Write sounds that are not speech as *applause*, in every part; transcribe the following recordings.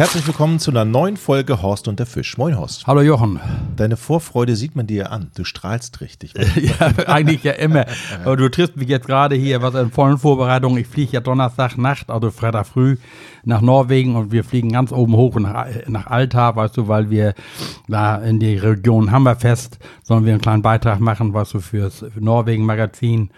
Herzlich willkommen zu einer neuen Folge Horst und der Fisch. Moin Horst. Hallo Jochen. Deine Vorfreude sieht man dir an. Du strahlst richtig. *laughs* ja, eigentlich ja immer. Aber du triffst mich jetzt gerade hier, was in vollen Vorbereitungen. Ich fliege ja Donnerstag Nacht, also Freitag früh nach Norwegen und wir fliegen ganz oben hoch nach, nach Alta, weißt du, weil wir da in die Region Hammerfest sollen wir einen kleinen Beitrag machen, weißt du, fürs Norwegen Magazin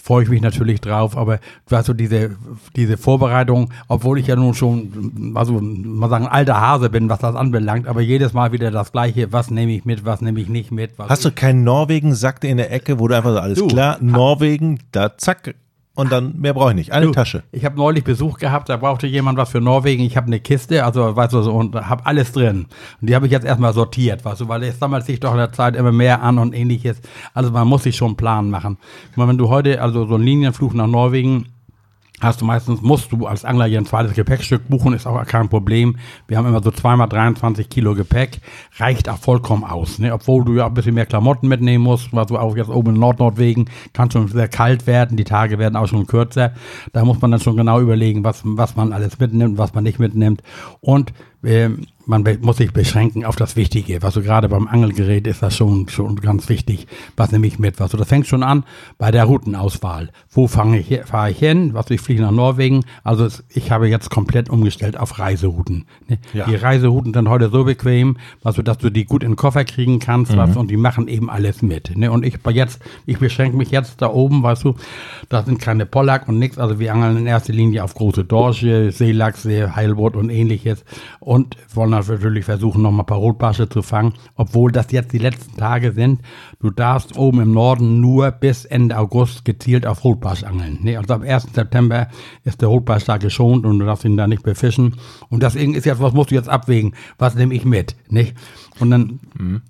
freue ich mich natürlich drauf, aber du, diese, diese Vorbereitung, obwohl ich ja nun schon, also mal sagen, alter Hase bin, was das anbelangt, aber jedes Mal wieder das Gleiche, was nehme ich mit, was nehme ich nicht mit. Hast du keinen Norwegen-Sack in der Ecke, wo du einfach so, alles du, klar, Norwegen, da zack, und dann mehr brauche ich nicht. Eine du, Tasche. Ich habe neulich Besuch gehabt, da brauchte jemand was für Norwegen. Ich habe eine Kiste, also weißt du, so, und habe alles drin. Und die habe ich jetzt erstmal sortiert, weißt du, weil es sammelt sich doch in der Zeit immer mehr an und ähnliches. Also man muss sich schon einen Plan machen. Wenn du heute also so einen Linienflug nach Norwegen hast du meistens, musst du als Angler hier ein zweites Gepäckstück buchen, ist auch kein Problem. Wir haben immer so zweimal 23 Kilo Gepäck, reicht auch vollkommen aus, ne? obwohl du ja ein bisschen mehr Klamotten mitnehmen musst, weil du auch jetzt oben in Nord-Nordwegen kann schon sehr kalt werden, die Tage werden auch schon kürzer. Da muss man dann schon genau überlegen, was, was man alles mitnimmt, was man nicht mitnimmt. Und man muss sich beschränken auf das Wichtige. Was so gerade beim Angelgerät ist das schon, schon ganz wichtig. Was nehme ich mit? Was so, das fängt schon an bei der Routenauswahl. Wo fange ich, fahre ich hin? Was, ich fliege nach Norwegen. Also ich habe jetzt komplett umgestellt auf Reiserouten. Ne? Ja. Die Reiserouten sind heute so bequem, was so, dass du die gut in den Koffer kriegen kannst, mhm. was, und die machen eben alles mit. Ne? Und ich jetzt, ich beschränke mich jetzt da oben, weißt du, da sind keine Pollack und nichts. Also wir angeln in erster Linie auf große Dorsche, Seelachse, Heilbutt und ähnliches. Und wollen natürlich versuchen, noch mal ein paar Rotbarsche zu fangen, obwohl das jetzt die letzten Tage sind. Du darfst oben im Norden nur bis Ende August gezielt auf Rotbarsch angeln. Nee, also am 1. September ist der Rotbarsch da geschont und du darfst ihn da nicht befischen. Und deswegen ist jetzt, was musst du jetzt abwägen? Was nehme ich mit? Nicht? Und dann mhm.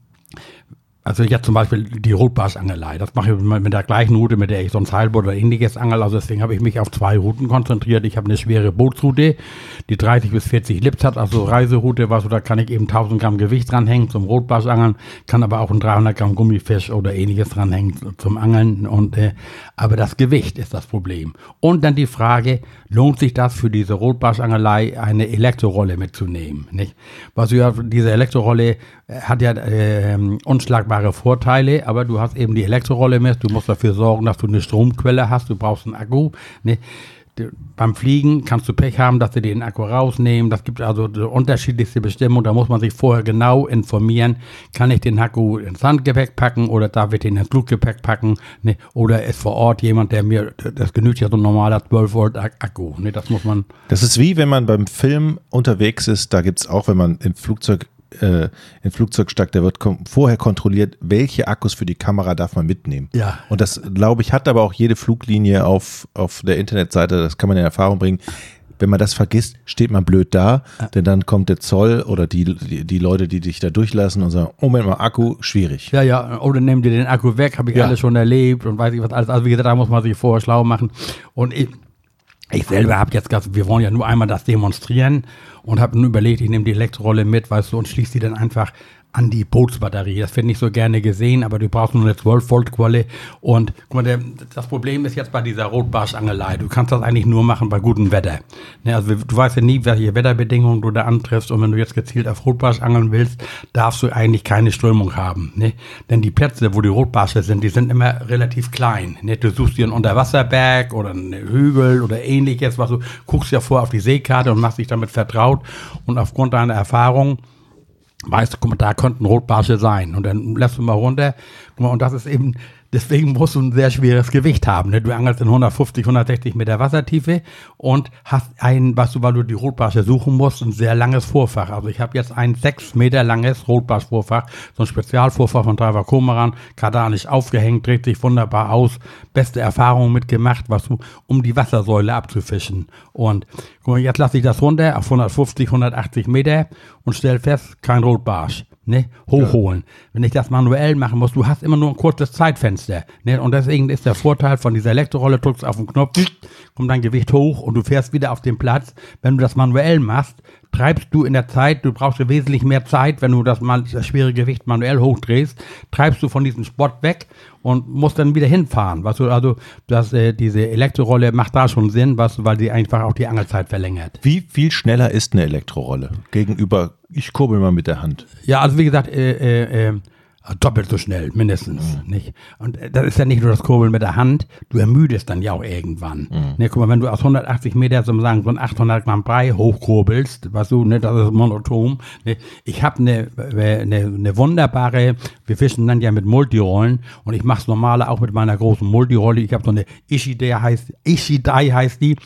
Also jetzt zum Beispiel die Rotbarschangelei. Das mache ich mit der gleichen Route, mit der ich sonst Heilboot oder ähnliches angel. Also deswegen habe ich mich auf zwei Routen konzentriert. Ich habe eine schwere Bootsroute, die 30 bis 40 Lips hat, also Reiseroute, was, da kann ich eben 1000 Gramm Gewicht dranhängen zum Rotbarschangeln, kann aber auch ein 300 Gramm Gummifisch oder ähnliches dranhängen zum Angeln. Und, äh, aber das Gewicht ist das Problem. Und dann die Frage, lohnt sich das für diese Rotbarschangelei eine Elektrorolle mitzunehmen? Nicht? Was ja, diese Elektrorolle hat ja äh, unschlagbar unschlagbare Vorteile, aber du hast eben die Elektrorolle mit, du musst dafür sorgen, dass du eine Stromquelle hast, du brauchst einen Akku. Ne? beim Fliegen kannst du Pech haben, dass sie den Akku rausnehmen. Das gibt also unterschiedlichste Bestimmungen. Da muss man sich vorher genau informieren. Kann ich den Akku ins Handgepäck packen oder darf ich den ins Fluggepäck packen? Ne? Oder ist vor Ort jemand, der mir, das genügt ja so ein normaler 12 Volt Akku. Ne? Das muss man. Das ist wie wenn man beim Film unterwegs ist. Da gibt es auch, wenn man im Flugzeug äh, in Flugzeug steigt, der wird vorher kontrolliert, welche Akkus für die Kamera darf man mitnehmen. Ja. Und das, glaube ich, hat aber auch jede Fluglinie auf, auf der Internetseite, das kann man in Erfahrung bringen. Wenn man das vergisst, steht man blöd da, ja. denn dann kommt der Zoll oder die, die, die, Leute, die dich da durchlassen und sagen, oh Moment mal, Akku, schwierig. Ja, ja, oder nehmen die den Akku weg, habe ich ja. alles schon erlebt und weiß ich was alles. Also wie gesagt, da muss man sich vorher schlau machen. Und ich, ich selber habe jetzt, wir wollen ja nur einmal das demonstrieren und habe nur überlegt, ich nehme die Elektrorolle mit, weißt du, und schließe die dann einfach an die Bootsbatterie. Das wird nicht so gerne gesehen, aber du brauchst nur eine 12 Volt Quelle. Und guck mal, der, das Problem ist jetzt bei dieser Rotbarschangelei. Du kannst das eigentlich nur machen bei gutem Wetter. Ne, also du weißt ja nie, welche Wetterbedingungen du da antriffst. Und wenn du jetzt gezielt auf Rotbarsch angeln willst, darfst du eigentlich keine Strömung haben. Ne? Denn die Plätze, wo die Rotbarsche sind, die sind immer relativ klein. Ne? Du suchst dir einen Unterwasserberg oder einen Hügel oder ähnliches, was du guckst ja vor auf die Seekarte und machst dich damit vertraut. Und aufgrund deiner Erfahrung weißt du, guck mal, da könnten Rotbarsche sein. Und dann lässt du mal runter. Guck mal, und das ist eben Deswegen musst du ein sehr schweres Gewicht haben. Ne? Du angelst in 150, 160 Meter Wassertiefe und hast ein, was du, weil du die Rotbarsche suchen musst, ein sehr langes Vorfach. Also ich habe jetzt ein sechs Meter langes Rotbarschvorfach, so ein Spezialvorfach von Driver Komaran, kardanisch aufgehängt, dreht sich wunderbar aus. Beste Erfahrung mitgemacht, was du, um die Wassersäule abzufischen. Und guck mal, jetzt lasse ich das runter auf 150, 180 Meter und stell fest, kein Rotbarsch ne, hochholen. Ja. Wenn ich das manuell machen muss, du hast immer nur ein kurzes Zeitfenster. Ne, und deswegen ist der Vorteil von dieser Elektrorolle, drückst auf den Knopf, kommt dein Gewicht hoch und du fährst wieder auf den Platz. Wenn du das manuell machst, treibst du in der Zeit, du brauchst ja wesentlich mehr Zeit, wenn du das, mal, das schwere Gewicht manuell hochdrehst, treibst du von diesem Spot weg und musst dann wieder hinfahren. Weißt du, also das, äh, diese Elektrorolle macht da schon Sinn, weißt du, weil die einfach auch die Angelzeit verlängert. Wie viel schneller ist eine Elektrorolle gegenüber, ich kurbel mal mit der Hand? Ja, also wie gesagt, äh, äh, äh, doppelt so schnell, mindestens. Mhm. Nicht? Und äh, das ist ja nicht nur das Kurbeln mit der Hand, du ermüdest dann ja auch irgendwann. Mhm. Ne, guck mal, wenn du aus 180 Meter so sagen, so ein 800 Gramm Brei hochkurbelst, weißt du, ne, das ist monoton. Ne? Ich habe eine äh, ne, ne wunderbare, wir fischen dann ja mit Multirollen und ich mache es normale auch mit meiner großen Multirolle. Ich habe so eine Ishidai heißt, Ishidai heißt die.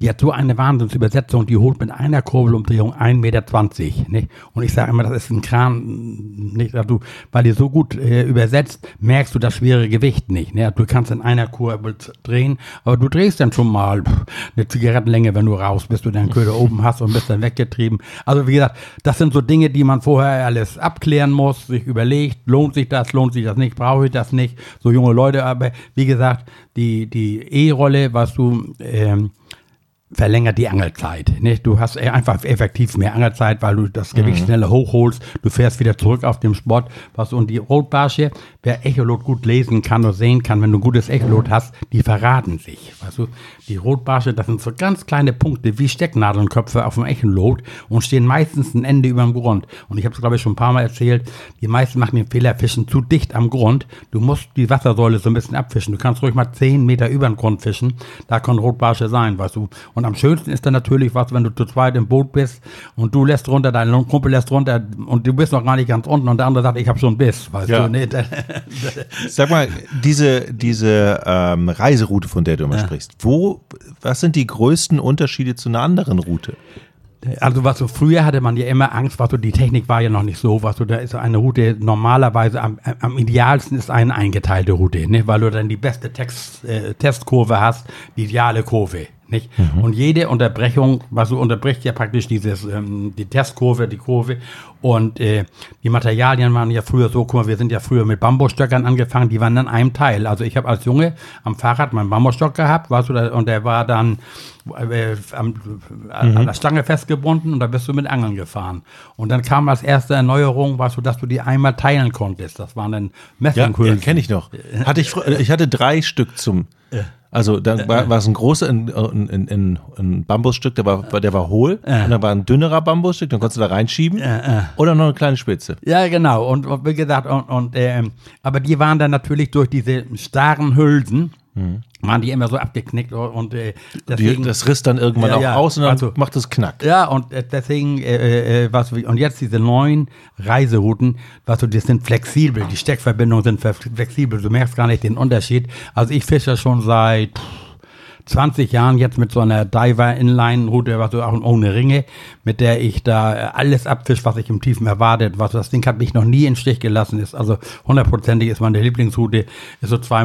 Die hat so eine Wahnsinnsübersetzung, die holt mit einer Kurbelumdrehung 1,20 Meter. Nicht? Und ich sage immer, das ist ein Kran, nicht, also, weil die so gut äh, übersetzt, merkst du das schwere Gewicht nicht. Ne? Du kannst in einer Kurbel drehen, aber du drehst dann schon mal eine Zigarettenlänge, wenn du raus bist, du deinen Köder oben hast und bist dann weggetrieben. Also wie gesagt, das sind so Dinge, die man vorher alles abklären muss, sich überlegt, lohnt sich das, lohnt sich das nicht, brauche ich das nicht. So junge Leute, aber wie gesagt, die, die E-Rolle, was du... Ähm, verlängert die Angelzeit. Nicht? Du hast einfach effektiv mehr Angelzeit, weil du das Gewicht schneller hochholst. Du fährst wieder zurück auf dem Spot. Was und die Rotbarsche, wer Echolot gut lesen kann oder sehen kann, wenn du ein gutes Echolot hast, die verraten sich. Weißt du, die Rotbarsche, das sind so ganz kleine Punkte wie Stecknadelnköpfe auf dem Echolot und stehen meistens ein Ende über dem Grund. Und ich habe es glaube ich schon ein paar Mal erzählt, die meisten machen den Fehler, fischen zu dicht am Grund. Du musst die Wassersäule so ein bisschen abfischen. Du kannst ruhig mal 10 Meter über den Grund fischen. Da kann Rotbarsche sein, weißt du. Und am schönsten ist dann natürlich, was, wenn du zu zweit im Boot bist und du lässt runter, dein Kumpel lässt runter und du bist noch gar nicht ganz unten und der andere sagt, ich habe schon Biss, weißt Ja. du. Nee, *laughs* Sag mal, diese, diese ähm, Reiseroute, von der du immer sprichst, wo, was sind die größten Unterschiede zu einer anderen Route? Also was so früher hatte man ja immer Angst, was so die Technik war ja noch nicht so, was so da ist eine Route normalerweise am, am idealsten ist eine eingeteilte Route, ne, weil du dann die beste Text, äh, Testkurve hast, die ideale Kurve. Nicht? Und jede Unterbrechung, was so unterbricht ja praktisch dieses, ähm, die Testkurve, die Kurve. Und äh, die Materialien waren ja früher so, guck mal, wir sind ja früher mit Bambusstöckern angefangen, die waren dann einem Teil. Also ich habe als Junge am Fahrrad meinen Bambusstock gehabt, weißt du, da- und der war dann äh, am, an der Stange festgebunden und da bist du mit Angeln gefahren. Und dann kam als erste Erneuerung, weißt du, dass du die einmal teilen konntest. Das waren dann Ja, Messinghülsen. ja kenne ich noch. Hatte ich, fr- ich hatte drei Stück zum. Also dann war, war es ein großer, ein, ein, ein, ein, ein Bambusstück, der war, der war hohl. Und dann war ein dünnerer Bambusstück, dann konntest du da reinschieben. Oder noch eine kleine Spitze. Ja, genau. Und, und wie gesagt, und, und ähm, aber die waren dann natürlich durch diese starren Hülsen, waren die immer so abgeknickt und äh, Die, deswegen. das riss dann irgendwann Ja, auch ja. aus und dann Also- macht es Knack. ja, und äh, deswegen, äh, äh, was wir, und jetzt diese neuen Reiserouten, was du, die sind flexibel, die Steckverbindungen sind flexibel, du merkst gar nicht den Unterschied. Also ich fische schon seit pff, 20 Jahren jetzt mit so einer Diver-Inline-Route, was so auch ohne Ringe, mit der ich da äh, alles abfisch, was ich im Tiefen erwartet. Was das Ding hat mich noch nie im Stich gelassen. Ist also hundertprozentig ist meine Lieblingsroute, ist so 2,25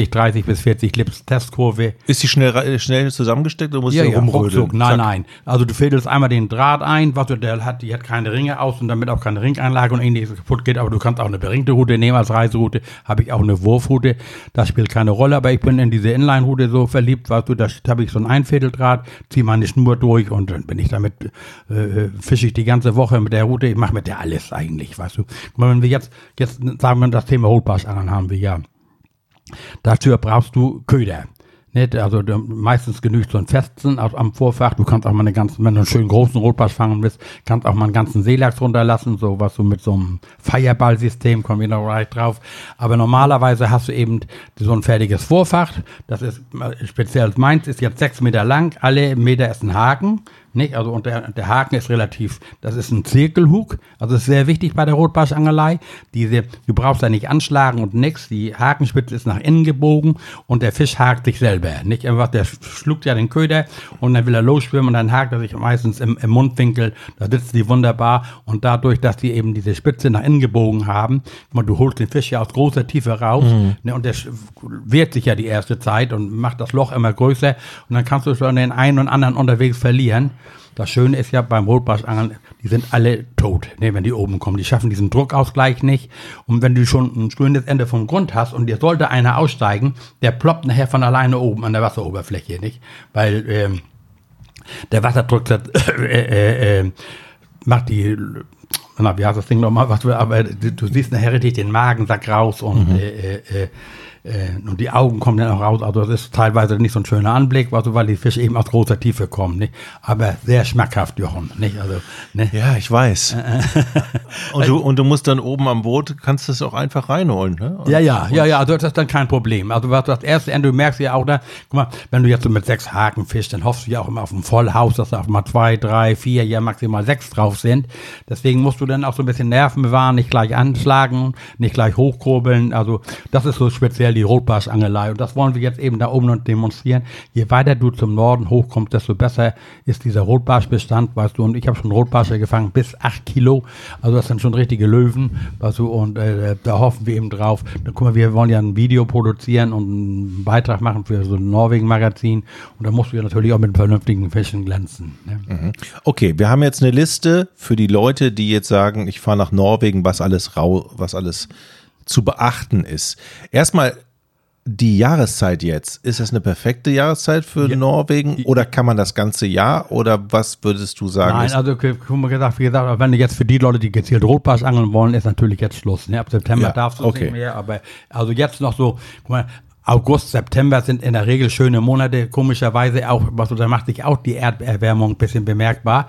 Meter, 30 bis 40 Lips Testkurve. Ist die schnell, rei- schnell zusammengesteckt oder muss Ja, die ja, rumrödeln? Nein, Zack. nein. Also du fädelst einmal den Draht ein, was du, der hat, die hat keine Ringe aus und damit auch keine Ringeinlage und ähnliches kaputt geht, aber du kannst auch eine beringte Route nehmen als Reiseroute, habe ich auch eine Wurfroute, das spielt keine Rolle, aber ich bin in diese Inline-Route so verliebt, weißt du, da habe ich so ein Einvierteldraht, ziehe meine Schnur durch und dann bin ich damit, äh, fische ich die ganze Woche mit der Route, ich mache mit der alles eigentlich, weißt du. Wenn wir jetzt, jetzt sagen wir das Thema Rotbarschangeln haben wir ja. Dafür brauchst du Köder. Nicht? Also meistens genügt so ein Festen auf, am Vorfach. Du kannst auch mal eine ganzen, wenn du einen schönen großen Rotbarsch fangen willst, kannst auch mal einen ganzen Seelachs runterlassen, so was du mit so einem Fireball-System, kommen wir noch gleich drauf. Aber normalerweise hast du eben so ein fertiges Vorfach. Das ist äh, speziell meins, ist jetzt sechs Meter lang. Alle Meter ist ein Haken. Nicht? Also und der, der Haken ist relativ, das ist ein Zirkelhug. Also ist sehr wichtig bei der Rotbarschangelei. Diese, du brauchst da nicht anschlagen und nix. Die Hakenspitze ist nach innen gebogen und der Fisch hakt sich selber. Nicht einfach, der schluckt ja den Köder und dann will er losschwimmen und dann hakt er sich meistens im, im Mundwinkel. Da sitzt die wunderbar und dadurch, dass die eben diese Spitze nach innen gebogen haben, du holst den Fisch ja aus großer Tiefe raus ne, und der wehrt sich ja die erste Zeit und macht das Loch immer größer und dann kannst du schon den einen und anderen unterwegs verlieren. Das Schöne ist ja beim Rotbarschangeln, die sind alle tot, ne, wenn die oben kommen. Die schaffen diesen Druckausgleich nicht. Und wenn du schon ein schönes Ende vom Grund hast und dir sollte einer aussteigen, der ploppt nachher von alleine oben an der Wasseroberfläche, nicht? Weil ähm, der Wasserdruck das, äh, äh, äh, macht die na, wie heißt das Ding nochmal, was du, aber du, du siehst nachher richtig den Magensack raus und mhm. äh, äh, äh, und die Augen kommen dann auch raus. Also das ist teilweise nicht so ein schöner Anblick, also weil die Fische eben aus großer Tiefe kommen. Nicht? Aber sehr schmackhaft, Jochen. Nicht? Also, ne? Ja, ich weiß. *laughs* und, du, und du musst dann oben am Boot, kannst du es auch einfach reinholen. Ne? ja, ja, ja, ja, also das ist dann kein Problem. Also was das erste, du merkst ja auch, da, guck mal, wenn du jetzt so mit sechs Haken fischst, dann hoffst du ja auch immer auf ein Vollhaus, dass da auch mal zwei, drei, vier, ja maximal sechs drauf sind. Deswegen musst du dann auch so ein bisschen Nerven bewahren, nicht gleich anschlagen, nicht gleich hochkurbeln. Also das ist so speziell die Rotbarschangelei. Und das wollen wir jetzt eben da oben demonstrieren. Je weiter du zum Norden hochkommst, desto besser ist dieser Rotbarschbestand, weißt du. Und ich habe schon Rotbarsche gefangen bis acht Kilo. Also das sind schon richtige Löwen, weißt du. Und äh, da hoffen wir eben drauf. Dann guck mal, wir wollen ja ein Video produzieren und einen Beitrag machen für so ein Norwegen-Magazin. Und da musst du ja natürlich auch mit vernünftigen Fischen glänzen. Ne? Mhm. Okay, wir haben jetzt eine Liste für die Leute, die jetzt sagen, ich fahre nach Norwegen, was alles rau, was alles zu beachten ist. Erstmal die Jahreszeit jetzt, ist das eine perfekte Jahreszeit für ja. Norwegen oder kann man das ganze Jahr oder was würdest du sagen? Nein, also mal gesagt, wie gesagt, wenn du jetzt für die Leute, die gezielt Rotbarsch angeln wollen, ist natürlich jetzt Schluss. Ne? Ab September ja, darfst du okay. nicht mehr, aber also jetzt noch so, guck mal, August, September sind in der Regel schöne Monate. Komischerweise auch, was du, da macht sich auch die Erderwärmung ein bisschen bemerkbar.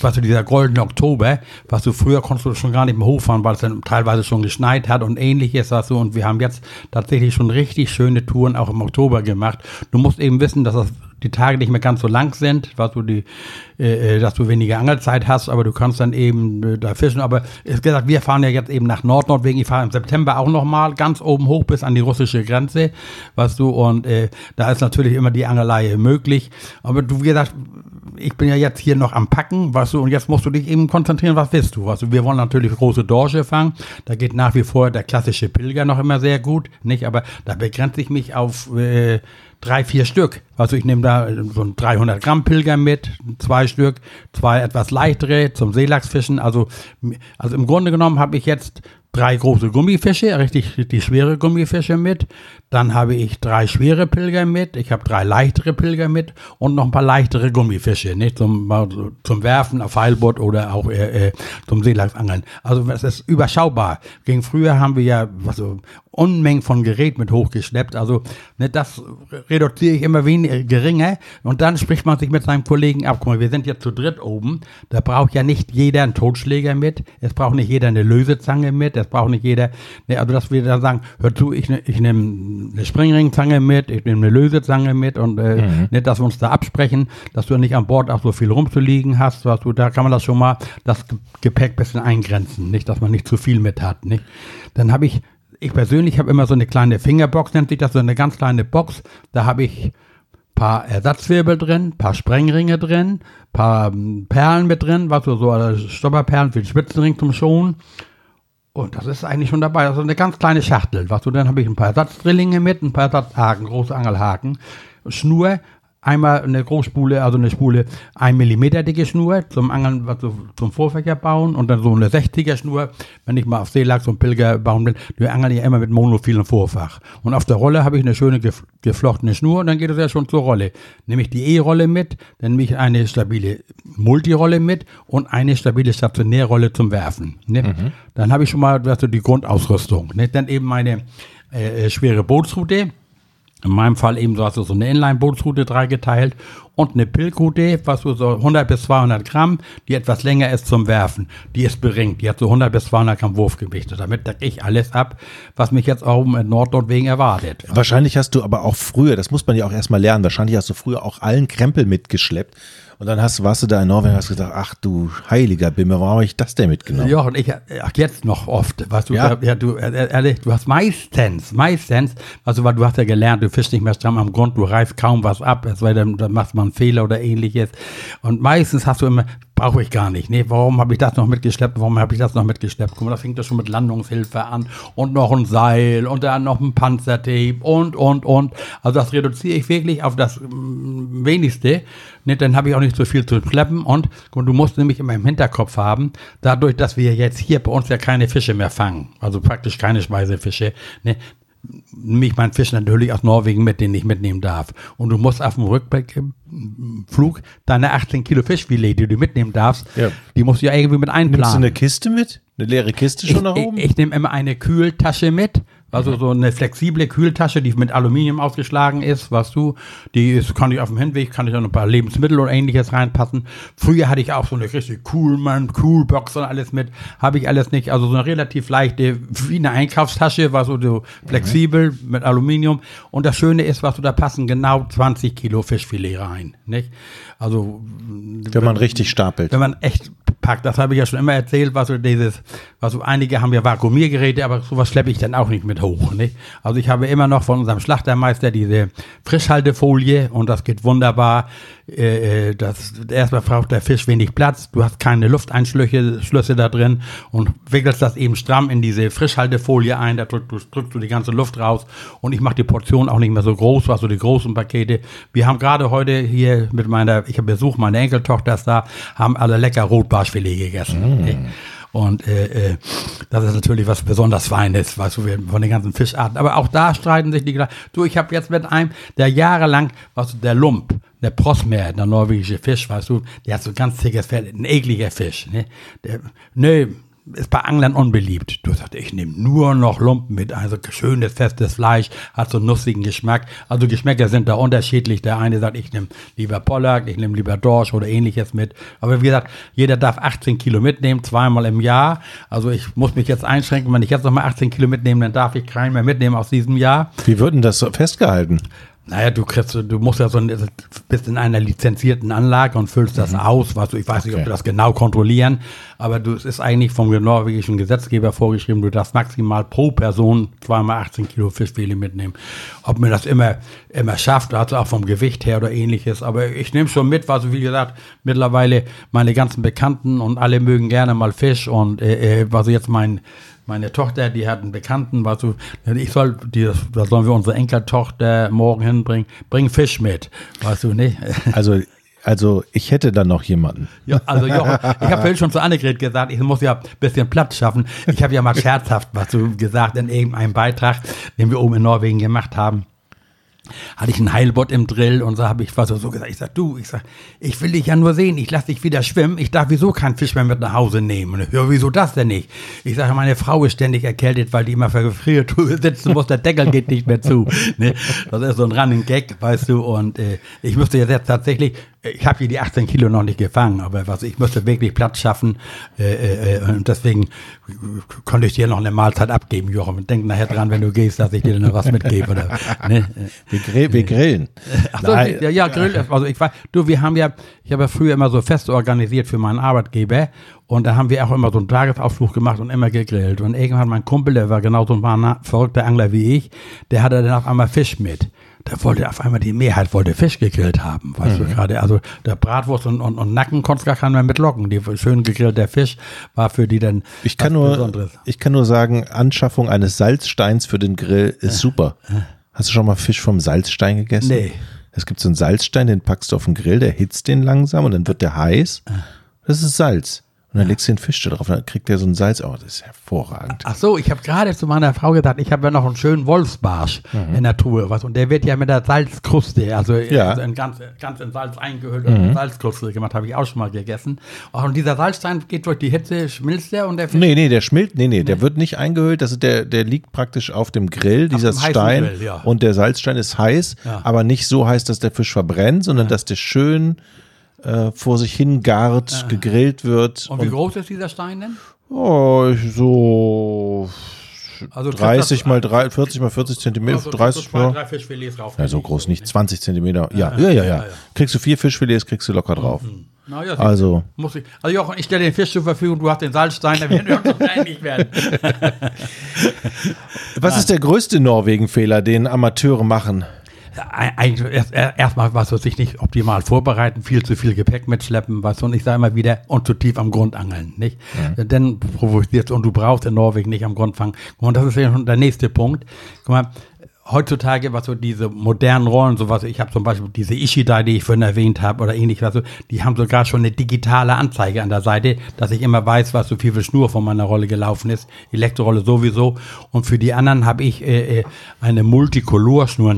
Was du, dieser goldene Oktober, was du früher konntest du schon gar nicht mehr hochfahren, weil es dann teilweise schon geschneit hat und ähnliches, was du, und wir haben jetzt tatsächlich schon richtig schöne Touren auch im Oktober gemacht. Du musst eben wissen, dass das die Tage nicht mehr ganz so lang sind, was du die, äh, äh, dass du weniger Angelzeit hast, aber du kannst dann eben äh, da fischen. Aber ist gesagt, wir fahren ja jetzt eben nach Nordnorwegen. Ich fahre im September auch nochmal ganz oben hoch bis an die russische Grenze, was du und äh, da ist natürlich immer die Angelei möglich. Aber du, wie gesagt, ich bin ja jetzt hier noch am Packen, weißt du, und jetzt musst du dich eben konzentrieren, was willst du? Weißt du, wir wollen natürlich große Dorsche fangen. Da geht nach wie vor der klassische Pilger noch immer sehr gut, nicht? Aber da begrenze ich mich auf äh, drei, vier Stück. Also ich nehme da so ein 300 Gramm Pilger mit, zwei Stück, zwei etwas leichtere zum Seelachsfischen. Also, also im Grunde genommen habe ich jetzt drei große Gummifische, richtig, richtig schwere Gummifische mit. Dann habe ich drei schwere Pilger mit. Ich habe drei leichtere Pilger mit und noch ein paar leichtere Gummifische, nicht zum, zum Werfen auf Heilboot oder auch äh, äh, zum Seelachsangeln. Also es ist überschaubar. Gegen früher haben wir ja also, Unmengen von Gerät mit hochgeschleppt. Also ne, das reduziere ich immer weniger geringer. Und dann spricht man sich mit seinem Kollegen ab. Guck mal, wir sind jetzt zu dritt oben. Da braucht ja nicht jeder einen Totschläger mit. Es braucht nicht jeder eine Lösezange mit. Es braucht nicht jeder, ne, also dass wir da sagen, hör zu, ich, ne, ich nehme eine Springringzange mit, ich nehme eine Lösezange mit und äh, mhm. nicht, dass wir uns da absprechen, dass du nicht an Bord auch so viel rumzuliegen hast, was du, da kann man das schon mal das Gepäck ein bisschen eingrenzen, nicht, dass man nicht zu viel mit hat, nicht. Dann habe ich ich persönlich habe immer so eine kleine Fingerbox, nennt sich das, so eine ganz kleine Box. Da habe ich paar Ersatzwirbel drin, paar Sprengringe drin, paar ähm, Perlen mit drin, was so, so Stopperperlen für den Spitzenring zum Schonen. Und das ist eigentlich schon dabei. Also eine ganz kleine Schachtel. Was du, dann habe ich ein paar Ersatzdrillinge mit, ein paar Ersatzhaken, große Angelhaken. Schnur Einmal eine Großspule, also eine Spule, ein Millimeter dicke Schnur zum Angeln, also zum Vorfächer bauen und dann so eine 60er Schnur, wenn ich mal auf Seelachs und Pilger bauen will. Wir angeln ja immer mit monophilen Vorfach. Und auf der Rolle habe ich eine schöne geflochtene Schnur und dann geht es ja schon zur Rolle. Nehme ich die E-Rolle mit, dann nehme ich eine stabile Multirolle mit und eine stabile Stationärrolle zum Werfen. Ne? Mhm. Dann habe ich schon mal also die Grundausrüstung. Ne? Dann eben meine äh, äh schwere Bootsroute in meinem Fall eben so hast du so eine Inline-Bootsroute dreigeteilt und eine Pilkroute, was so 100 bis 200 Gramm, die etwas länger ist zum Werfen. Die ist beringt, die hat so 100 bis 200 Gramm Wurfgewicht. Damit decke ich alles ab, was mich jetzt auch in Nordnordwegen erwartet. Wahrscheinlich hast du aber auch früher, das muss man ja auch erstmal lernen, wahrscheinlich hast du früher auch allen Krempel mitgeschleppt und dann hast, warst du da in Norwegen und hast gesagt, ach du heiliger Bimmel, warum habe ich das denn mitgenommen? Ja, und ich, ach, jetzt noch oft, weißt du, ja, ja du, ehrlich, du hast meistens, meistens, also weil du hast ja gelernt, du fischst nicht mehr stramm am Grund, du reifst kaum was ab, es sei denn, dann machst du mal einen Fehler oder ähnliches. Und meistens hast du immer, brauche ich gar nicht. Nee, warum habe ich das noch mitgeschleppt? Warum habe ich das noch mitgeschleppt? Guck mal, da fängt das schon mit Landungshilfe an und noch ein Seil und dann noch ein Panzertape und, und, und. Also das reduziere ich wirklich auf das mm, wenigste. Nee, dann habe ich auch nicht so viel zu schleppen und, und du musst nämlich immer im Hinterkopf haben, dadurch, dass wir jetzt hier bei uns ja keine Fische mehr fangen, also praktisch keine Speisefische, ne, nehme ich meinen Fisch natürlich aus Norwegen mit, den ich mitnehmen darf. Und du musst auf dem Rückflug deine 18 Kilo Fischfilet, die du mitnehmen darfst, Ja. die musst du ja irgendwie mit einplanen. Nimmst du eine Kiste mit? Eine leere Kiste schon ich, nach oben? Ich, ich nehme immer eine Kühltasche mit. Also so eine flexible Kühltasche, die mit Aluminium ausgeschlagen ist, weißt du, die ist, kann ich auf dem Hinweg, kann ich auch noch ein paar Lebensmittel oder ähnliches reinpassen. Früher hatte ich auch so eine richtig Coolman, Coolbox und alles mit, habe ich alles nicht. Also so eine relativ leichte, wie eine Einkaufstasche, war so, so flexibel mit Aluminium. Und das Schöne ist, was du da passen, genau 20 Kilo Fischfilet rein, nicht? Also wenn man richtig stapelt. wenn man echt packt, das habe ich ja schon immer erzählt, was so dieses, was so einige haben ja Vakuumiergeräte, aber sowas schleppe ich dann auch nicht mit hoch. Nicht? Also ich habe immer noch von unserem Schlachtermeister diese Frischhaltefolie und das geht wunderbar. Äh, äh, das, erstmal braucht der Fisch wenig Platz, du hast keine Lufteinschlüsse Schlüsse da drin und wickelst das eben stramm in diese Frischhaltefolie ein, da drückst du, drückst du die ganze Luft raus und ich mache die Portion auch nicht mehr so groß, was so die großen Pakete. Wir haben gerade heute hier mit meiner, ich habe Besuch, meine Enkeltochter ist da, haben alle lecker Rotbarschfilet gegessen. Okay? Und äh, äh, das ist natürlich was besonders Feines, weißt du, von den ganzen Fischarten. Aber auch da streiten sich die Gra- Du, ich habe jetzt mit einem, der jahrelang, was der Lump, der Prosmer, der norwegische Fisch, weißt du, der hat so ganz dickes Fell, ein ekliger Fisch. Ne? Der, nö, ist bei Anglern unbeliebt. Du sagst, ich nehme nur noch Lumpen mit, also schönes, festes Fleisch, hat so einen nussigen Geschmack. Also Geschmäcker sind da unterschiedlich. Der eine sagt, ich nehme lieber Pollack, ich nehme lieber Dorsch oder ähnliches mit. Aber wie gesagt, jeder darf 18 Kilo mitnehmen, zweimal im Jahr. Also ich muss mich jetzt einschränken, wenn ich jetzt nochmal 18 Kilo mitnehme, dann darf ich keinen mehr mitnehmen aus diesem Jahr. Wie wird denn das so festgehalten? Naja, du kriegst, du musst ja so ein, bist in einer lizenzierten Anlage und füllst das aus, was du, ich weiß nicht, ob Okay. wir das genau kontrollieren, aber du, es ist eigentlich vom norwegischen Gesetzgeber vorgeschrieben, du darfst maximal pro Person zweimal 18 Kilo Fischfilet mitnehmen. Ob mir das immer, immer schafft, also auch vom Gewicht her oder ähnliches, aber ich nehme schon mit, was, wie gesagt, mittlerweile meine ganzen Bekannten und alle mögen gerne mal Fisch und, äh, äh, was jetzt mein, meine Tochter, die hat einen Bekannten, weißt du, ich soll, die, da sollen wir unsere Enkeltochter morgen hinbringen, bring Fisch mit, weißt du, nicht? *laughs* Also, also ich hätte dann noch jemanden. Ja, also Jochen, ich habe vorhin schon zu Annegret gesagt, ich muss ja ein bisschen Platz schaffen. Ich habe ja mal scherzhaft was du gesagt in irgendeinem Beitrag, den wir oben in Norwegen gemacht haben. Hatte ich einen Heilbott im Drill und so habe ich was so gesagt. Ich sag, du, ich sag, ich will dich ja nur sehen, ich lass dich wieder schwimmen, ich darf wieso keinen Fisch mehr mit nach Hause nehmen. Und ich, Ja, wieso das denn nicht? Ich sage, meine Frau ist ständig erkältet, weil die immer verfriert *laughs* sitzen muss, der Deckel geht nicht mehr zu. Ne? Das ist so ein Running Gag, weißt du, und äh, ich müsste jetzt tatsächlich, ich habe hier die 18 Kilo noch nicht gefangen, aber was, ich müsste wirklich Platz schaffen äh, äh, und deswegen äh, konnte ich dir noch eine Mahlzeit abgeben, Jochen. Denk nachher dran, wenn du gehst, dass ich dir noch was mitgebe. Oder, ne? *laughs* Wir, grill, wir grillen. Ach so, ja, ja, Grill. Also ich war, du, wir haben ja, ich habe ja früher immer so Feste organisiert für meinen Arbeitgeber und da haben wir auch immer so einen Tagesausflug gemacht und immer gegrillt. Und irgendwann mein Kumpel, der war genauso ein verrückter Angler wie ich, der hatte dann auf einmal Fisch mit. Da wollte auf einmal die Mehrheit wollte Fisch gegrillt haben, weißt Mhm. du gerade. Also der Bratwurst und, und, und Nacken konntest gar keiner mit locken. Die schön gegrillte Fisch war für die dann Ich kann nur, Besonderes. ich kann nur sagen, Anschaffung eines Salzsteins für den Grill ist super. Hast du schon mal Fisch vom Salzstein gegessen? Nee. Es gibt so einen Salzstein, den packst du auf den Grill, der hitzt den langsam und dann wird der heiß. Das ist Salz. Und dann legst du den Fisch da drauf, dann kriegt der so ein Salz. Oh, das ist hervorragend. Ach so, ich habe gerade zu meiner Frau gesagt, ich habe ja noch einen schönen Wolfsbarsch in der Truhe, was und der wird ja mit der Salzkruste, also, Ja. also in ganz, ganz in Salz eingehüllt und in Salzkruste gemacht, habe ich auch schon mal gegessen. Ach, und dieser Salzstein geht durch die Hitze, schmilzt der und der Fisch Nee, nee, der schmilzt, nee, nee, der wird nicht eingehüllt, das ist der, der liegt praktisch auf dem Grill, dieser Stein. Grill, ja. Und der Salzstein ist heiß, Ja. aber nicht so heiß, dass der Fisch verbrennt, sondern dass der schön äh, vor sich hin gart, gegrillt wird. Und wie groß ist dieser Stein denn? oh, so Also 30 mal 3, 40 mal 40 Zentimeter, also 30 zwei, mal. drei Fischfilets drauf. Ja, so groß nicht, 20 Zentimeter. Ja, ja, ja, ja. Kriegst du vier Fischfilets, kriegst du locker drauf. Na, ja, Also, muss ich. Also Jochen, ich stelle den Fisch zur Verfügung, du hast den Salzstein, da werden wir uns noch einig werden. was ist der größte Norwegen-Fehler, den Amateure machen? Eigentlich erst- er- erstmal was weiß ich nicht optimal vorbereiten, viel zu viel Gepäck mitschleppen, was und ich sage immer wieder und zu tief am Grund angeln, nicht? Dann provoziert und du brauchst in Norwegen nicht am Grund fangen. Und das ist ja schon der nächste Punkt. Guck mal, heutzutage, was so diese modernen Rollen, sowas, ich habe zum Beispiel diese Ishida, die ich vorhin erwähnt habe, oder ähnlich, was so, die haben sogar schon eine digitale Anzeige an der Seite, dass ich immer weiß, was so viel für Schnur von meiner Rolle gelaufen ist. Elektrorolle sowieso. Und für die anderen habe ich äh, äh eine Multicolor-Schnur,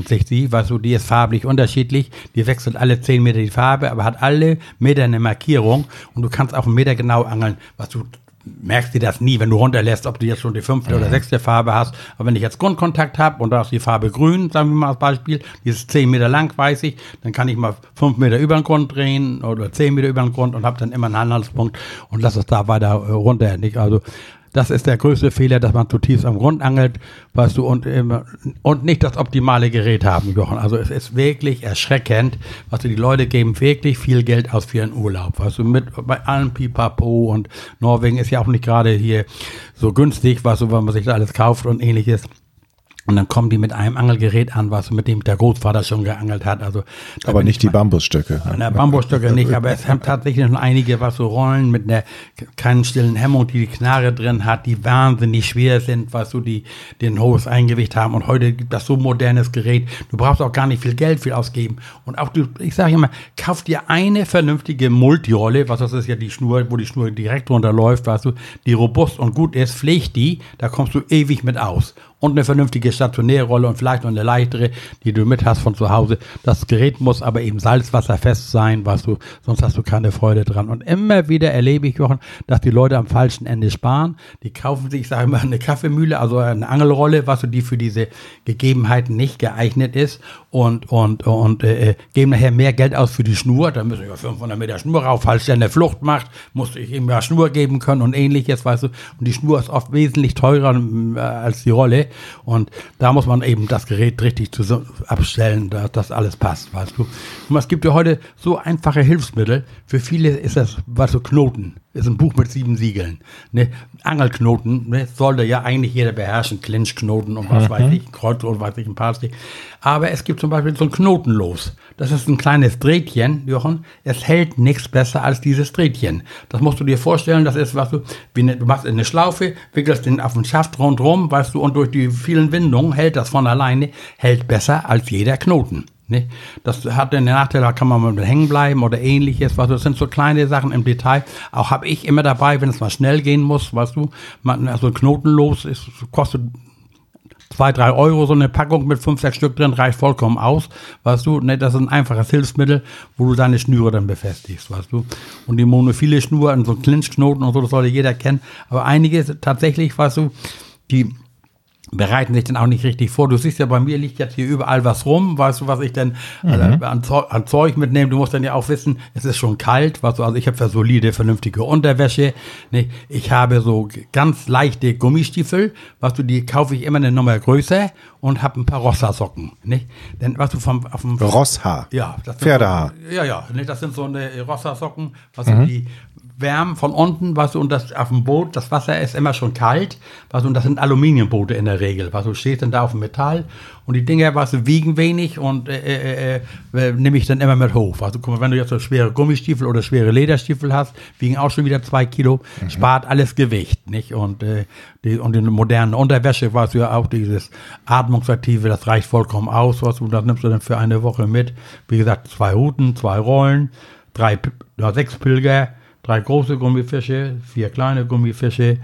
was so, die ist farblich unterschiedlich. Die wechselt alle 10 Meter die Farbe, aber hat alle Meter eine Markierung. Und du kannst auch einen Meter genau angeln, was du merkst du das nie, wenn du runterlässt, ob du jetzt schon die fünfte mhm. oder sechste Farbe hast. Aber wenn ich jetzt Grundkontakt habe und da ist die Farbe grün, sagen wir mal als Beispiel, die ist zehn Meter lang, weiß ich, dann kann ich mal fünf Meter über den Grund drehen oder zehn Meter über den Grund und habe dann immer einen Anhaltspunkt und lass es da weiter äh, runter. Nicht? Also das ist der größte Fehler, dass man zu tief am Grund angelt, weißt du, und, und nicht das optimale Gerät haben, Jochen. Also es ist wirklich erschreckend, was du, die Leute geben wirklich viel Geld aus für ihren Urlaub, weißt du, mit, bei allen Pipapo und Norwegen ist ja auch nicht gerade hier so günstig, weißt du, wenn man sich da alles kauft und ähnliches. Und dann kommen die mit einem Angelgerät an, was mit dem der Großvater schon geangelt hat. Also, aber nicht die Bambusstöcke. Na, Bambusstöcke nicht, aber es haben tatsächlich noch einige, was so Rollen mit einer keinen stillen Hemmung, die die Knarre drin hat, die wahnsinnig schwer sind, was so die den hohes Eingewicht haben. Und heute gibt das so modernes Gerät. Du brauchst auch gar nicht viel Geld viel ausgeben. Und auch du, ich sage immer, kauf dir eine vernünftige Multirolle, was das ist ja die Schnur, wo die Schnur direkt runterläuft, weißt du, die robust und gut ist, pfleg die, da kommst du ewig mit aus und eine vernünftige stationäre Rolle und vielleicht noch eine leichtere, die du mit hast von zu Hause. Das Gerät muss aber eben salzwasserfest sein, was du, sonst hast du keine Freude dran. Und immer wieder erlebe ich, Jochen, dass die Leute am falschen Ende sparen. Die kaufen sich, sage ich mal, eine Kaffeemühle, also eine Angelrolle, was du, die für diese Gegebenheiten nicht geeignet ist und, und, und äh, äh geben nachher mehr Geld aus für die Schnur. Da müssen wir 500 Meter Schnur rauf. Falls der eine Flucht macht, musste ich ihm ja Schnur geben können und ähnliches, weißt du. Und die Schnur ist oft wesentlich teurer äh, als die Rolle. Und da muss man eben das Gerät richtig abstellen, dass das alles passt, weißt du. Und es gibt ja heute so einfache Hilfsmittel. Für viele ist das, was so Knoten. Ist ein Buch mit sieben Siegeln. Ne? Angelknoten ne? sollte ja eigentlich jeder beherrschen. Clinchknoten und was mhm. weiß ich, Kreuz und weiß ich, ein paar Stück. Aber es gibt zum Beispiel so ein Knotenlos. Das ist ein kleines Drehtchen, Jochen. Es hält nichts besser als dieses Drehtchen. Das musst du dir vorstellen. Das ist, was du, wie ne, du machst eine Schlaufe, wickelst den auf den Schaft rundherum, weißt du, und durch die vielen Windungen hält das von alleine, hält besser als jeder Knoten. Nicht? Das hat den Nachteil, da kann man mal hängen bleiben oder ähnliches. Was, das sind so kleine Sachen im Detail. Auch habe ich immer dabei, wenn es mal schnell gehen muss, weißt du, man, also knotenlos ist, kostet zwei, drei Euro, so eine Packung mit fünf, sechs Stück drin reicht vollkommen aus, weißt du, ne, das ist ein einfaches Hilfsmittel, wo du deine Schnüre dann befestigst, weißt du. Und die monophile Schnur, so ein Clinchknoten und so, das sollte jeder kennen, aber einige tatsächlich, weißt du, die bereiten sich dann auch nicht richtig vor. Du siehst ja, bei mir liegt jetzt hier überall was rum. Weißt du, was ich denn mhm. äh, an, an, Zeug mitnehme? Du musst dann ja auch wissen, es ist schon kalt. Weißt du, also ich habe ja solide, vernünftige Unterwäsche. Ne? Ich habe so ganz leichte Gummistiefel. Weißt du, die kaufe ich immer eine Nummer größer und habe ein paar Rossa-Socken. Nicht? Denn was du vom, vom Rosshaar. Ja, das Pferdehaar. So, ja, ja. Ne? Das sind so eine Rossa-Socken, was mhm. die wärmen von unten, was und das auf dem Boot, das Wasser ist immer schon kalt, was und das sind Aluminiumboote in der Regel, was du stehst dann da auf dem Metall und die Dinger, was wiegen wenig und äh, äh, äh, äh, nehme ich dann immer mit hoch. Also guck mal, wenn du jetzt so schwere Gummistiefel oder schwere Lederstiefel hast, wiegen auch schon wieder zwei Kilo, mhm. spart alles Gewicht, nicht? Und äh, die, und in modernen Unterwäsche was du ja auch dieses Atmungsaktive, das reicht vollkommen aus, was du, das nimmst du dann für eine Woche mit. Wie gesagt, zwei Huten, zwei Rollen, drei, ja, sechs Pilger drei große Gummifische, vier kleine Gummifische,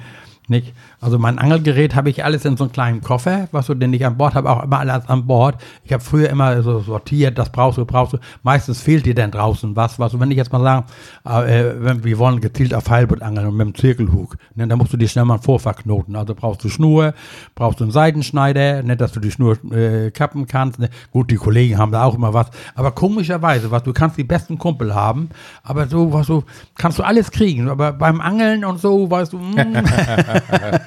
nicht? Also mein Angelgerät habe ich alles in so einem kleinen Koffer, was du denn nicht an Bord habe, auch immer alles an Bord. Ich habe früher immer so sortiert, das brauchst du, brauchst du. Meistens fehlt dir dann draußen was, was. Und wenn ich jetzt mal sagen, äh, wenn, wir wollen gezielt auf Heilbutt angeln und mit dem Zirkelhug, ne, dann musst du dir schnell mal einen Vorverknoten. Also brauchst du Schnur, brauchst du einen Seitenschneider, ne, dass du die Schnur äh, kappen kannst. Ne. Gut, die Kollegen haben da auch immer was. Aber komischerweise, was du kannst die besten Kumpel haben, aber so, was du, kannst du alles kriegen. Aber beim Angeln und so, weißt du, mm. *laughs*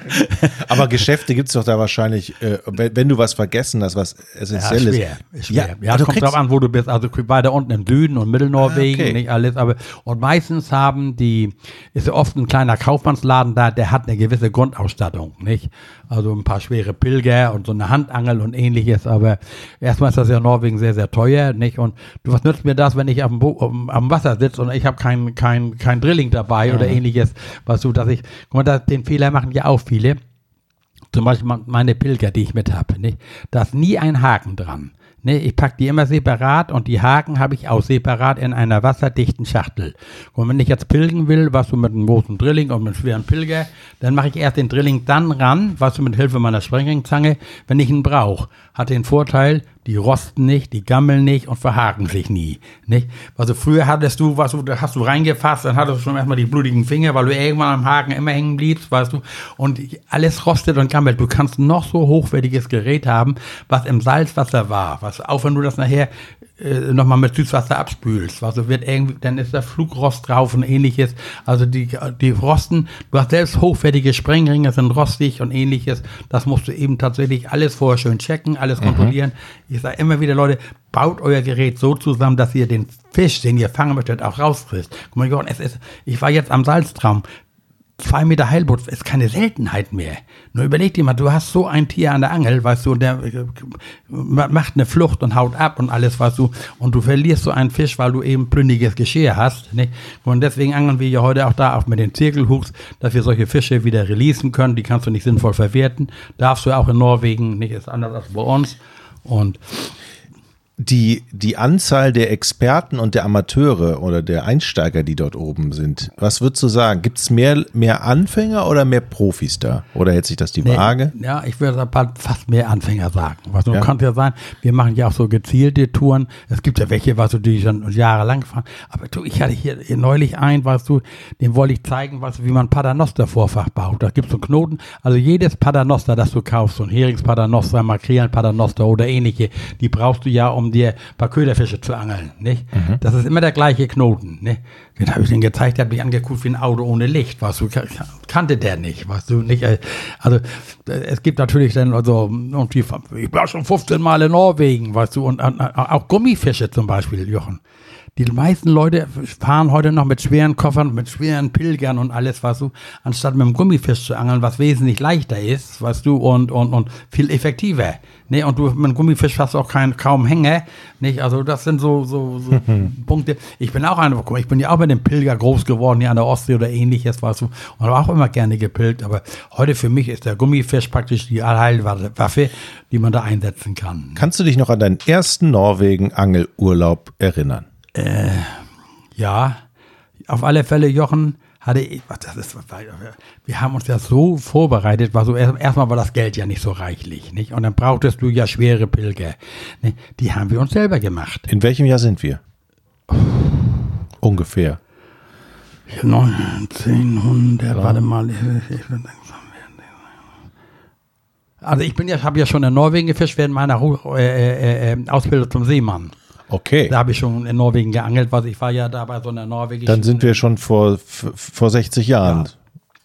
*laughs* *laughs* Aber Geschäfte gibt es doch da wahrscheinlich, äh, wenn, wenn, du was vergessen hast, was essentielles. Ja, schwer. schwer. Ja, ja kommt drauf an, wo du bist. Also weiter unten im Süden und Mittelnorwegen, ah, okay. nicht alles. Aber und meistens haben die, ist ja oft ein kleiner Kaufmannsladen da, der hat eine gewisse Grundausstattung, nicht? Also ein paar schwere Pilger und so eine Handangel und ähnliches. Aber erstmal ist das ja in Norwegen sehr, sehr teuer, nicht? Und du, was nützt mir das, wenn ich am, am Wasser sitze und ich habe kein, kein, kein Drilling dabei ja. oder ähnliches, was du, dass ich, guck mal, das, den Fehler machen ja auch viele zum Beispiel meine Pilger, die ich mit habe, nicht? Da ist nie ein Haken dran. Ne, ich packe die immer separat und die Haken habe ich auch separat in einer wasserdichten Schachtel. Und wenn ich jetzt pilgen will, was du mit einem großen Drilling und mit einem schweren Pilger, dann mache ich erst den Drilling dann ran, was du mit Hilfe meiner Sprengringzange, wenn ich ihn brauche. Hat den Vorteil, die rosten nicht, die gammeln nicht und verhaken sich nie. Nicht? Also früher hattest du, was du, da hast du reingefasst, dann hattest du schon erstmal die blutigen Finger, weil du irgendwann am Haken immer hängen bliebst, weißt du. Und alles rostet und gammelt. Du kannst noch so hochwertiges Gerät haben, was im Salzwasser war. Was, auch wenn du das nachher äh, nochmal mit Süßwasser abspülst. Also wird irgendwie, dann ist da Flugrost drauf und ähnliches. Also die, die Rosten, du hast selbst hochwertige Sprengringe, sind rostig und ähnliches. Das musst du eben tatsächlich alles vorher schön checken, alles mhm. Ich sage immer wieder, Leute, baut euer Gerät so zusammen, dass ihr den Fisch, den ihr fangen möchtet, auch rauskriegt. Guck mal, Jochen, es ist, ich war jetzt am Salztraum zwei Meter Heilbutt ist keine Seltenheit mehr. Nur überleg dir mal, du hast so ein Tier an der Angel, weißt du, der äh, macht eine Flucht und haut ab und alles, weißt du, und du verlierst so einen Fisch, weil du eben plündiges Geschirr hast. Nicht? Und deswegen angeln wir ja heute auch da auch mit den Zirkelhuchs, dass wir solche Fische wieder releasen können. Die kannst du nicht sinnvoll verwerten. Darfst du auch in Norwegen, nicht ist anders als bei uns. Und die, die Anzahl der Experten und der Amateure oder der Einsteiger, die dort oben sind, was würdest du sagen? Gibt es mehr, mehr Anfänger oder mehr Profis da? Oder hält sich das die Waage? Nee, ja, ich würde fast mehr Anfänger sagen. Was also, ja. kann ja sein, wir machen ja auch so gezielte Touren. Es gibt ja welche, was du, die schon jahrelang fahren. Aber du, ich hatte hier, neulich einen, weißt du, den wollte ich zeigen, du, wie man Paternoster-Vorfach baut. Da gibt es so Knoten. Also jedes Paternoster, das du kaufst, so ein Heringspaternoster, Makrelen-Paternoster oder ähnliche, die brauchst du ja, um dir ein paar Köderfische zu angeln. Nicht? Mhm. Das ist immer der gleiche Knoten. Nicht? Den habe ich den gezeigt, der hat mich angeguckt wie ein Auto ohne Licht. Was du kannte der nicht, was du nicht. Also es gibt natürlich dann also irgendwie, ich war schon 15 Mal in Norwegen, weißt du, und auch Gummifische zum Beispiel, Jochen. Die meisten Leute fahren heute noch mit schweren Koffern, mit schweren Pilgern und alles, was du, anstatt mit dem Gummifisch zu angeln, was wesentlich leichter ist, weißt du, und, und, und viel effektiver. Ne, und du mit dem Gummifisch hast auch kein, kaum Hänge. Nicht? Also das sind so, so, so *laughs* Punkte. Ich bin auch einer, ich bin ja auch mit dem Pilger groß geworden, hier an der Ostsee oder ähnliches, weißt du, und habe auch immer gerne gepilgt. Aber heute für mich ist der Gummifisch praktisch die Allheilwaffe, die man da einsetzen kann. Kannst du dich noch an deinen ersten Norwegen-Angelurlaub erinnern? Äh, ja, auf alle Fälle, Jochen, hatte ich, das ist, wir haben uns ja so vorbereitet, war so, erstmal war das Geld ja nicht so reichlich, nicht? Und dann brauchtest du ja schwere Pilger. Nicht? Die haben wir uns selber gemacht. In welchem Jahr sind wir? Ungefähr. 1900, ja. warte mal. Also ich bin ja, habe ja schon in Norwegen gefischt während meiner äh, äh, äh, Ausbildung zum Seemann. Okay. Da habe ich schon in Norwegen geangelt, was ich war ja da bei so einer norwegischen. Dann sind wir schon vor, vor 60 Jahren. Ja.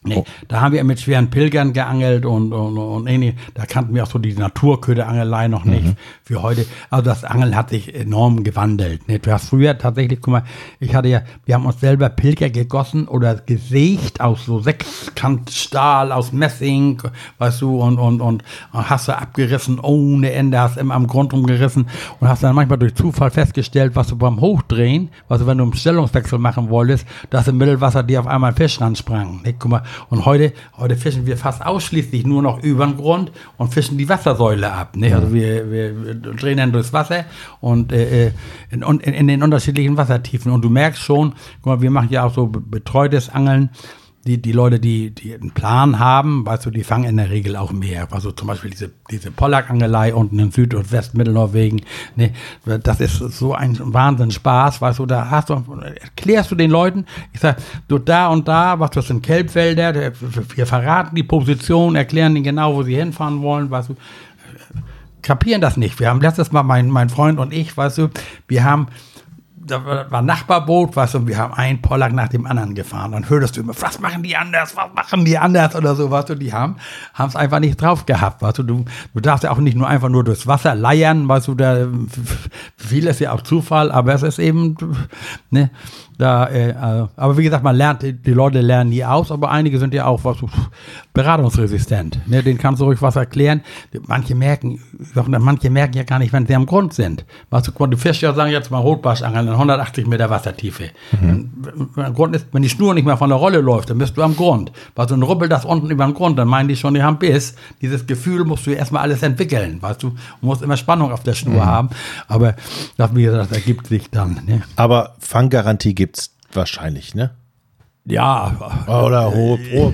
Nee, oh. da haben wir mit schweren Pilgern geangelt und, und, und nee, da kannten wir auch so die Naturköderangelei noch nicht mhm. für heute. Also das Angeln hat sich enorm gewandelt. Ne? Du hast früher tatsächlich, guck mal, ich hatte ja, wir haben uns selber Pilger gegossen oder gesägt aus so Sechskantstahl, aus Messing, weißt du, und, und, und hast du abgerissen ohne Ende, hast immer am Grund rumgerissen und hast dann manchmal durch Zufall festgestellt, was du beim Hochdrehen, also wenn du einen Stellungswechsel machen wolltest, dass im Mittelwasser dir auf einmal ein Fisch ransprang. Ne? Guck mal, und heute, heute fischen wir fast ausschließlich nur noch über den Grund und fischen die Wassersäule ab. Ne? Also wir, wir drehen dann durchs Wasser und äh, äh in, in, in den unterschiedlichen Wassertiefen. Und du merkst schon, guck mal, wir machen ja auch so betreutes Angeln die, die Leute, die, die einen Plan haben, weißt du, die fangen in der Regel auch mehr. Also zum Beispiel diese, diese Pollack-Angelei unten in Süd- und Westmittelnorwegen, ne, das ist so ein Wahnsinn Spaß, weißt du, da hast du, erklärst du den Leuten, ich sag, du da und da, was das sind Kelbwälder, wir verraten die Position, erklären ihnen genau, wo sie hinfahren wollen, weißt du, kapieren das nicht. Wir haben letztes Mal, mein, mein Freund und ich, weißt du, wir haben da war ein Nachbarboot, was und wir haben einen Pollack nach dem anderen gefahren. Dann hörtest du immer, was machen die anders, was machen die anders oder so, weißt du, die haben es einfach nicht drauf gehabt, weißt du, du, du darfst ja auch nicht nur einfach nur durchs Wasser leiern, weißt du, da vieles ja auch Zufall, aber es ist eben, ne, Da, äh, äh, aber wie gesagt, man lernt, die Leute lernen nie aus, aber einige sind ja auch was pff, beratungsresistent. Ne? Den kannst du ruhig was erklären. Manche merken, manche merken ja gar nicht, wenn sie am Grund sind. Weißt du, die Fischer sagen jetzt mal Rotbarschangeln in 180 Meter Wassertiefe. Mhm. Wenn, Grund ist, wenn die Schnur nicht mehr von der Rolle läuft, dann bist du am Grund. Weißt du, und rubbelt das unten über den Grund, dann meinen die schon, die haben Biss. Dieses Gefühl musst du erstmal alles entwickeln. Weißt du, du musst immer Spannung auf der Schnur mhm. haben. Aber das, wie gesagt, das ergibt sich dann. Ne? Aber Fanggarantie gibt es wahrscheinlich, ne? Ja. Oder hoch. hoch.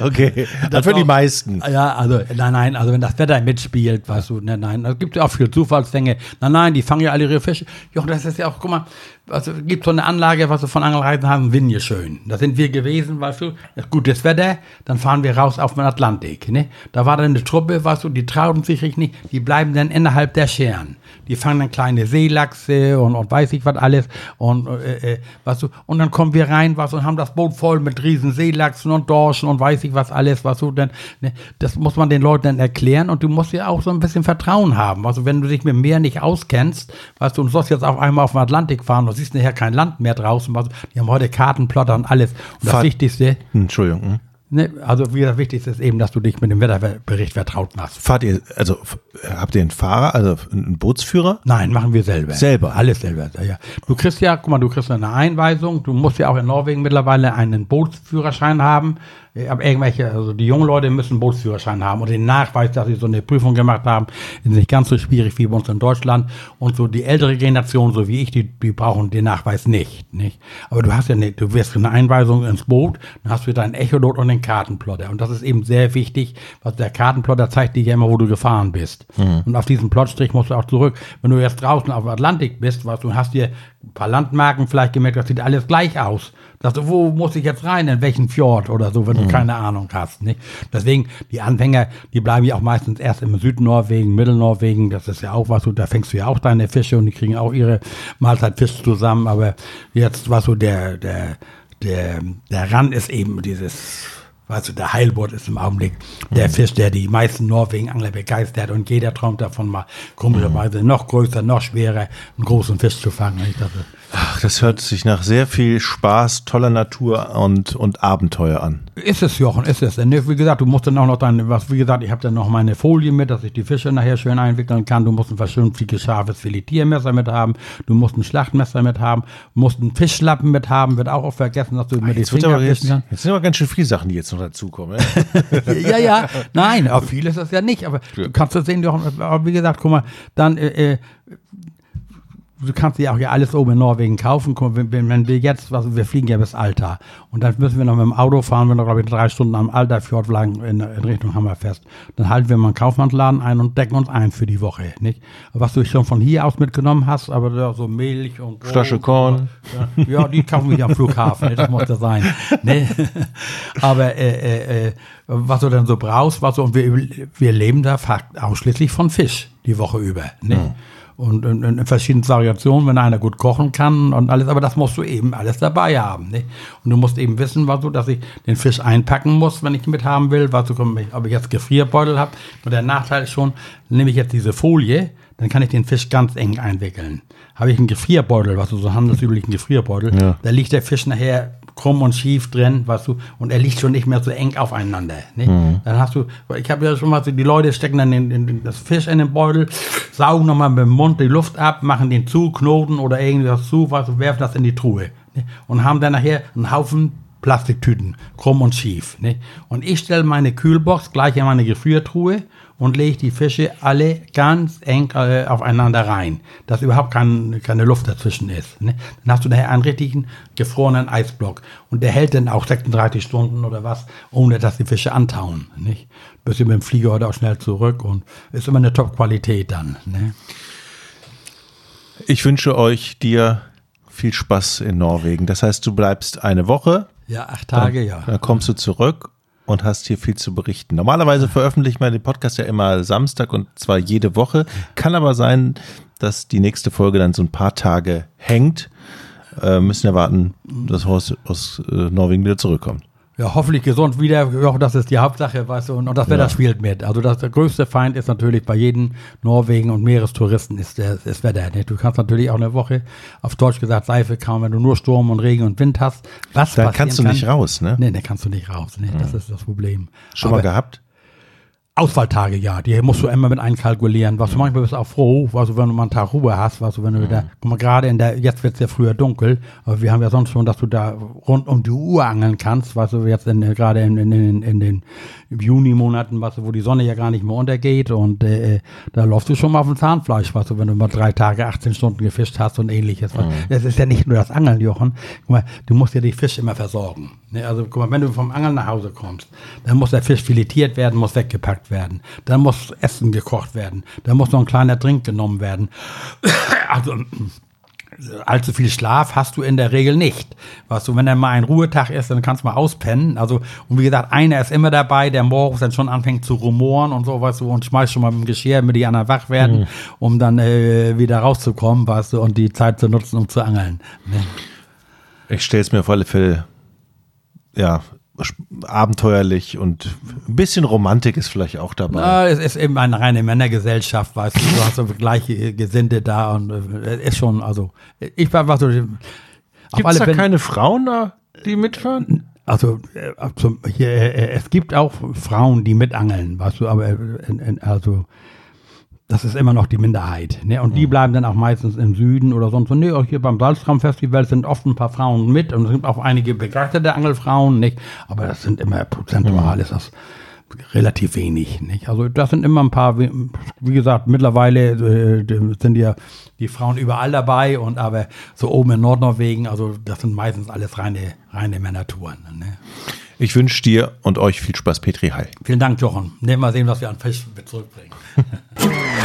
*laughs* okay. Das für die meisten. Ja, also, nein, nein, also wenn das Wetter mitspielt, weißt du, nein, nein, es gibt ja auch viele Zufallsfänge. Nein, nein, die fangen ja alle ihre Fische. Ja, das ist ja auch, guck mal, also gibt so eine Anlage, was wir von Angelreisen haben, Winje schön. Da sind wir gewesen, weißt du, gutes Wetter, dann fahren wir raus auf den Atlantik, ne? Da war dann eine Truppe, weißt du, die trauen sich nicht, die bleiben dann innerhalb der Scheren. Die fangen dann kleine Seelachse und, und weiß ich was alles und, äh, äh, weißt du, und dann kommen wir rein, was und haben das Boot voll mit riesen Seelachsen und Dorschen und weiß ich was alles, was du denn, ne? das muss man den Leuten dann erklären und du musst ja auch so ein bisschen Vertrauen haben. Also wenn du dich mit dem Meer nicht auskennst, weißt du, und sollst jetzt auf einmal auf den Atlantik fahren du siehst nachher kein Land mehr draußen. Die haben heute Kartenplotter und alles. Und das Wichtigste. Entschuldigung. Hm? Ne, also wie das Wichtigste ist eben, dass du dich mit dem Wetterbericht vertraut machst. Fahrt ihr, also habt ihr einen Fahrer, also einen Bootsführer? Nein, machen wir selber. Selber? Alles selber, ja. Du kriegst ja, guck mal, du kriegst eine Einweisung, du musst ja auch in Norwegen mittlerweile einen Bootsführerschein haben. Aber irgendwelche, also die jungen Leute müssen Bootsführerschein haben und den Nachweis, dass sie so eine Prüfung gemacht haben, ist nicht ganz so schwierig wie bei uns in Deutschland. Und so die ältere Generation, so wie ich, die, die brauchen den Nachweis nicht, nicht. Aber du hast ja eine, du wirst eine Einweisung ins Boot, dann hast du deinen Echolot und den Kartenplotter. Und das ist eben sehr wichtig, was der Kartenplotter zeigt dir ja immer, wo du gefahren bist. Mhm. Und auf diesen Plotstrich musst du auch zurück. Wenn du jetzt draußen auf dem Atlantik bist, was du hast dir ein paar Landmarken vielleicht gemerkt, das sieht alles gleich aus. Sagst du, wo muss ich jetzt rein, in welchen Fjord oder so, wenn du mhm. keine Ahnung hast. Nicht? Deswegen, die Anfänger, die bleiben ja auch meistens erst im Südnorwegen, Mittelnorwegen, das ist ja auch was, da fängst du ja auch deine Fische und die kriegen auch ihre Mahlzeit Fisch zusammen, aber jetzt, was so der, der, der, der Rand ist eben dieses Weißt du, der Heilbutt ist im Augenblick der mhm. Fisch, der die meisten Norwegen-Angler begeistert und jeder träumt davon mal komischerweise noch größer, noch schwerer einen großen Fisch zu fangen. Ich dachte, Ach, das hört sich nach sehr viel Spaß, toller Natur und, und Abenteuer an. Ist es, Jochen, ist es. Wie gesagt, du musst dann auch noch deine, was, wie gesagt, ich habe dann noch meine Folie mit, dass ich die Fische nachher schön einwickeln kann. Du musst ein vernünftiges, scharfes Filetiermesser mit haben. Du musst ein Schlachtmesser mit haben. Du musst einen Fischlappen mit haben. Wird auch oft vergessen, dass du ah, mit die Finger jetzt, jetzt, jetzt sind aber ganz schön viele Sachen, die jetzt noch dazukommen. ja, *laughs* ja. Nein, auch viel ist das ja nicht. Aber ja. du kannst das sehen, Jochen, wie gesagt, guck mal, dann, äh, äh du kannst ja auch ja alles oben in Norwegen kaufen. Wenn, wenn wir jetzt, also wir fliegen ja bis Alta und dann müssen wir noch mit dem Auto fahren, wir noch glaube ich drei Stunden am Alta-Fjord lang in, in, Richtung Hammerfest. Dann halten wir mal einen Kaufmannsladen ein und decken uns ein für die Woche, nicht? Was du schon von hier aus mitgenommen hast, aber so Milch und Flasche Korn. Ja, ja, die kaufen wir am *laughs* Flughafen, ne? das muss ja sein. Ne? *laughs* Aber äh, äh, äh, was du dann so brauchst, was du, und wir, wir leben da ausschließlich von Fisch die Woche über, ne? Ja und in, in, verschiedenen Variationen, wenn einer gut kochen kann und alles, aber das musst du eben alles dabei haben. Nicht? Und du musst eben wissen, was du, dass ich den Fisch einpacken muss, wenn ich ihn mit haben will, was du, ob ich jetzt Gefrierbeutel habe. Und der Nachteil ist schon, nehme ich jetzt diese Folie, dann kann ich den Fisch ganz eng einwickeln. Habe ich einen Gefrierbeutel, was du so handelsüblichen Gefrierbeutel, ja. da liegt der Fisch nachher krumm und schief drin, weißt du, und er liegt schon nicht mehr so eng aufeinander. Nicht? Mhm. Dann hast du, ich habe ja schon mal so, die Leute stecken dann den, den, das Fisch in den Beutel, saugen nochmal mit dem Mund die Luft ab, machen den zu, Knoten oder irgendwas zu, weißt du, werfen das in die Truhe. Nicht? Und haben dann nachher einen Haufen Plastiktüten, krumm und schief. Nicht? Und ich stelle meine Kühlbox gleich in meine Gefriertruhe und lege die Fische alle ganz eng äh, aufeinander rein, dass überhaupt kein, keine Luft dazwischen ist. Ne? Dann hast du daher einen richtigen gefrorenen Eisblock und der hält dann auch 36 Stunden oder was, ohne dass die Fische antauen. Nicht? Bist du mit dem Flieger heute auch schnell zurück und ist immer eine Top-Qualität dann. Ne? Ich wünsche euch dir viel Spaß in Norwegen. Das heißt, du bleibst eine Woche. Ja, acht Tage, dann, ja. Dann kommst du zurück und hast hier viel zu berichten. Normalerweise veröffentlicht man den Podcast ja immer Samstag und zwar jede Woche. Kann aber sein, dass die nächste Folge dann so ein paar Tage hängt. Äh, müssen ja warten, dass Horst aus äh, Norwegen wieder zurückkommt. Ja, hoffentlich gesund wieder. Ja, das ist die Hauptsache, weißt du, und, und das Wetter Ja. spielt mit. Also das, der größte Feind ist natürlich bei jedem Norwegen und Meerestouristen ist der, das Wetter. Ne? Du kannst natürlich auch eine Woche, auf Deutsch gesagt, Seife kaum, wenn du nur Sturm und Regen und Wind hast. Was Dann kannst du kann, nicht raus, ne? Nee, da kannst du nicht raus. Ne? Das ist das Problem. Schon Aber mal gehabt? Ausfalltage, ja, die musst du immer mit einkalkulieren. Was du manchmal bist auch froh, du, wenn du mal einen Tag Ruhe hast, was du, wenn du wieder, guck mal, gerade in der, jetzt wird's ja früher dunkel, aber wir haben ja sonst schon, dass du da rund um die Uhr angeln kannst, was du jetzt in, gerade in, in, in, in den Juni-Monaten, was du, wo die Sonne ja gar nicht mehr untergeht und äh, da läufst du schon mal auf dem Zahnfleisch, was du, wenn du mal drei Tage, 18 Stunden gefischt hast und ähnliches. Es ist ja nicht nur das Angeln, Jochen. Guck mal, du musst ja die Fisch immer versorgen. Ne? Also guck mal, wenn du vom Angeln nach Hause kommst, dann muss der Fisch filetiert werden, muss weggepackt werden. Dann muss Essen gekocht werden. Dann muss noch ein kleiner Drink genommen werden. Also allzu viel Schlaf hast du in der Regel nicht. Weißt du, wenn dann mal ein Ruhetag ist, dann kannst du mal auspennen. Also, und wie gesagt, einer ist immer dabei, der morgens dann schon anfängt zu rumoren und so, weißt du, und schmeißt schon mal mit dem Geschirr, damit die anderen wach werden, um dann äh, wieder rauszukommen, weißt du, und die Zeit zu nutzen, um zu angeln. Ne? Ich stelle es mir auf alle Fälle, ja, abenteuerlich und ein bisschen Romantik ist vielleicht auch dabei. Na, es ist eben eine reine Männergesellschaft, weißt du, du hast so gleiche Gesinnte da und äh, ist schon, also, ich war, so, Gibt es da keine Frauen da, die mitfahren? Also, äh, hier, äh, es gibt auch Frauen, die mitangeln, weißt du, aber also das ist immer noch die Minderheit. Ne? Und die bleiben dann auch meistens im Süden oder sonst wo. Nee, auch hier beim Salztraum-Festival sind oft ein paar Frauen mit und es gibt auch einige begeisterte Angelfrauen, nicht? Aber das sind immer prozentual ist das relativ wenig, nicht? Also das sind immer ein paar, wie wie gesagt, mittlerweile äh, sind ja die Frauen überall dabei und aber so oben in Nordnorwegen, also das sind meistens alles reine, reine Männertouren. Ne? Ich wünsche dir und euch viel Spaß, Petri Heil. Vielen Dank, Jochen. Nehmen wir mal sehen, was wir an Pech zurückbringen. *laughs*